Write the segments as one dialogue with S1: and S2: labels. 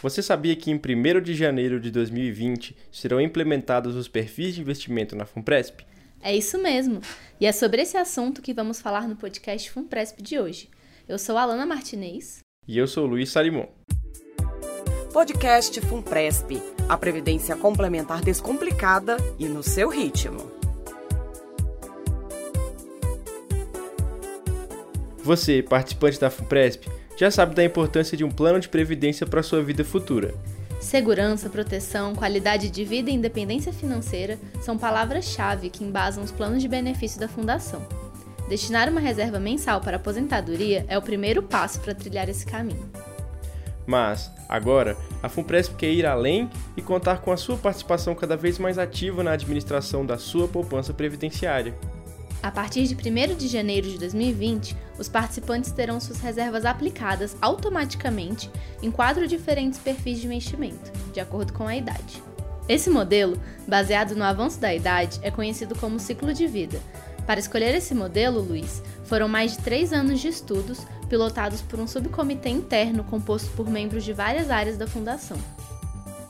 S1: Você sabia que em 1 de janeiro de 2020 serão implementados os perfis de investimento na FUNPRESP?
S2: É isso mesmo. E é sobre esse assunto que vamos falar no podcast FUNPRESP de hoje. Eu sou Alana Martinez.
S1: E eu sou Luiz Salimon.
S3: Podcast FUNPRESP. A previdência complementar descomplicada e no seu ritmo.
S1: Você, participante da FUNPRESP, já sabe da importância de um plano de previdência para sua vida futura.
S2: Segurança, proteção, qualidade de vida e independência financeira são palavras-chave que embasam os planos de benefício da Fundação. Destinar uma reserva mensal para aposentadoria é o primeiro passo para trilhar esse caminho.
S1: Mas, agora, a FUNPRESP quer ir além e contar com a sua participação cada vez mais ativa na administração da sua poupança previdenciária.
S2: A partir de 1 de janeiro de 2020, os participantes terão suas reservas aplicadas automaticamente em quatro diferentes perfis de investimento, de acordo com a idade. Esse modelo, baseado no avanço da idade, é conhecido como ciclo de vida. Para escolher esse modelo, Luiz, foram mais de três anos de estudos, pilotados por um subcomitê interno composto por membros de várias áreas da Fundação.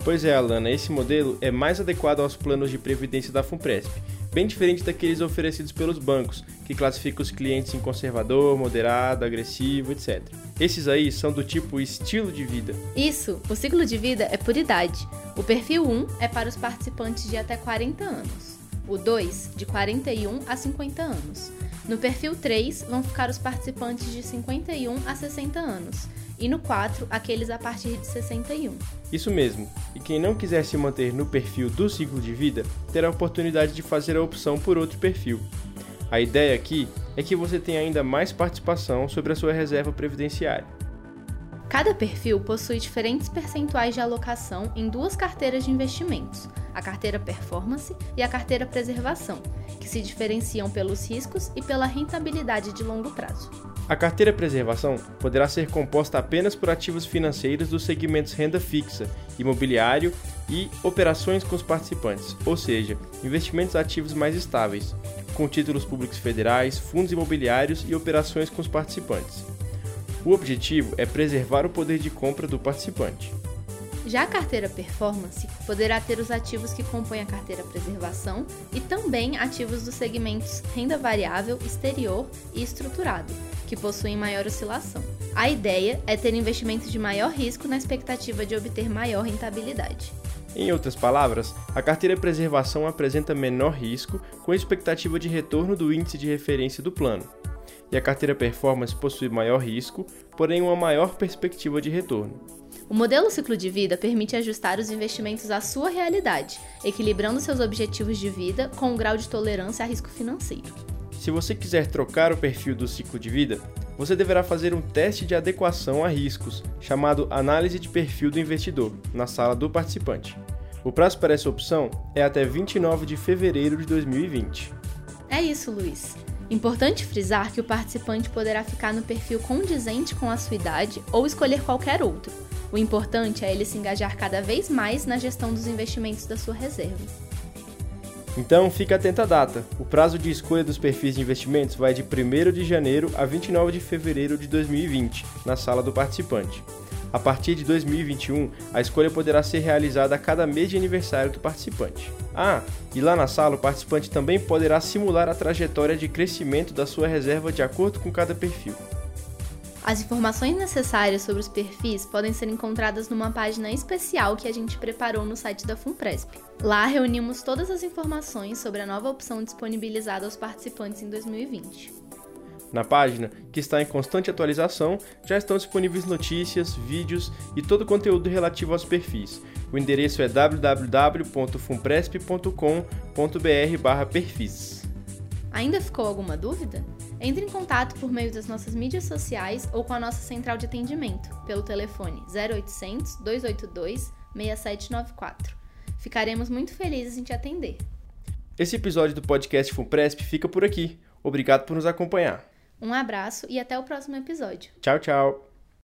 S1: Pois é, Alana, esse modelo é mais adequado aos planos de previdência da FUNPRESP bem diferente daqueles oferecidos pelos bancos, que classificam os clientes em conservador, moderado, agressivo, etc. Esses aí são do tipo estilo de vida.
S2: Isso, o ciclo de vida é por idade. O perfil 1 é para os participantes de até 40 anos. O 2, de 41 a 50 anos. No perfil 3 vão ficar os participantes de 51 a 60 anos e no 4 aqueles a partir de 61.
S1: Isso mesmo, e quem não quiser se manter no perfil do ciclo de vida terá a oportunidade de fazer a opção por outro perfil. A ideia aqui é que você tenha ainda mais participação sobre a sua reserva previdenciária.
S2: Cada perfil possui diferentes percentuais de alocação em duas carteiras de investimentos, a carteira Performance e a carteira Preservação, que se diferenciam pelos riscos e pela rentabilidade de longo prazo.
S1: A carteira Preservação poderá ser composta apenas por ativos financeiros dos segmentos renda fixa, imobiliário e operações com os participantes, ou seja, investimentos ativos mais estáveis, com títulos públicos federais, fundos imobiliários e operações com os participantes. O objetivo é preservar o poder de compra do participante.
S2: Já a carteira Performance poderá ter os ativos que compõem a carteira Preservação e também ativos dos segmentos renda variável, exterior e estruturado, que possuem maior oscilação. A ideia é ter investimentos de maior risco na expectativa de obter maior rentabilidade.
S1: Em outras palavras, a carteira Preservação apresenta menor risco com expectativa de retorno do índice de referência do plano, e a carteira Performance possui maior risco, porém uma maior perspectiva de retorno.
S2: O modelo ciclo de vida permite ajustar os investimentos à sua realidade, equilibrando seus objetivos de vida com o grau de tolerância a risco financeiro.
S1: Se você quiser trocar o perfil do ciclo de vida, você deverá fazer um teste de adequação a riscos, chamado Análise de Perfil do Investidor, na sala do participante. O prazo para essa opção é até 29 de fevereiro de 2020.
S2: É isso, Luiz. Importante frisar que o participante poderá ficar no perfil condizente com a sua idade ou escolher qualquer outro. O importante é ele se engajar cada vez mais na gestão dos investimentos da sua reserva.
S1: Então, fique atento à data. O prazo de escolha dos perfis de investimentos vai de 1 de janeiro a 29 de fevereiro de 2020, na sala do participante. A partir de 2021, a escolha poderá ser realizada a cada mês de aniversário do participante. Ah, e lá na sala o participante também poderá simular a trajetória de crescimento da sua reserva de acordo com cada perfil.
S2: As informações necessárias sobre os perfis podem ser encontradas numa página especial que a gente preparou no site da FUNPRESP. Lá reunimos todas as informações sobre a nova opção disponibilizada aos participantes em 2020.
S1: Na página, que está em constante atualização, já estão disponíveis notícias, vídeos e todo o conteúdo relativo aos perfis. O endereço é www.funpresp.com.br/perfis.
S2: Ainda ficou alguma dúvida? Entre em contato por meio das nossas mídias sociais ou com a nossa central de atendimento, pelo telefone 0800 282 6794. Ficaremos muito felizes em te atender.
S1: Esse episódio do podcast FUNPRESP fica por aqui. Obrigado por nos acompanhar.
S2: Um abraço e até o próximo episódio.
S1: Tchau, tchau.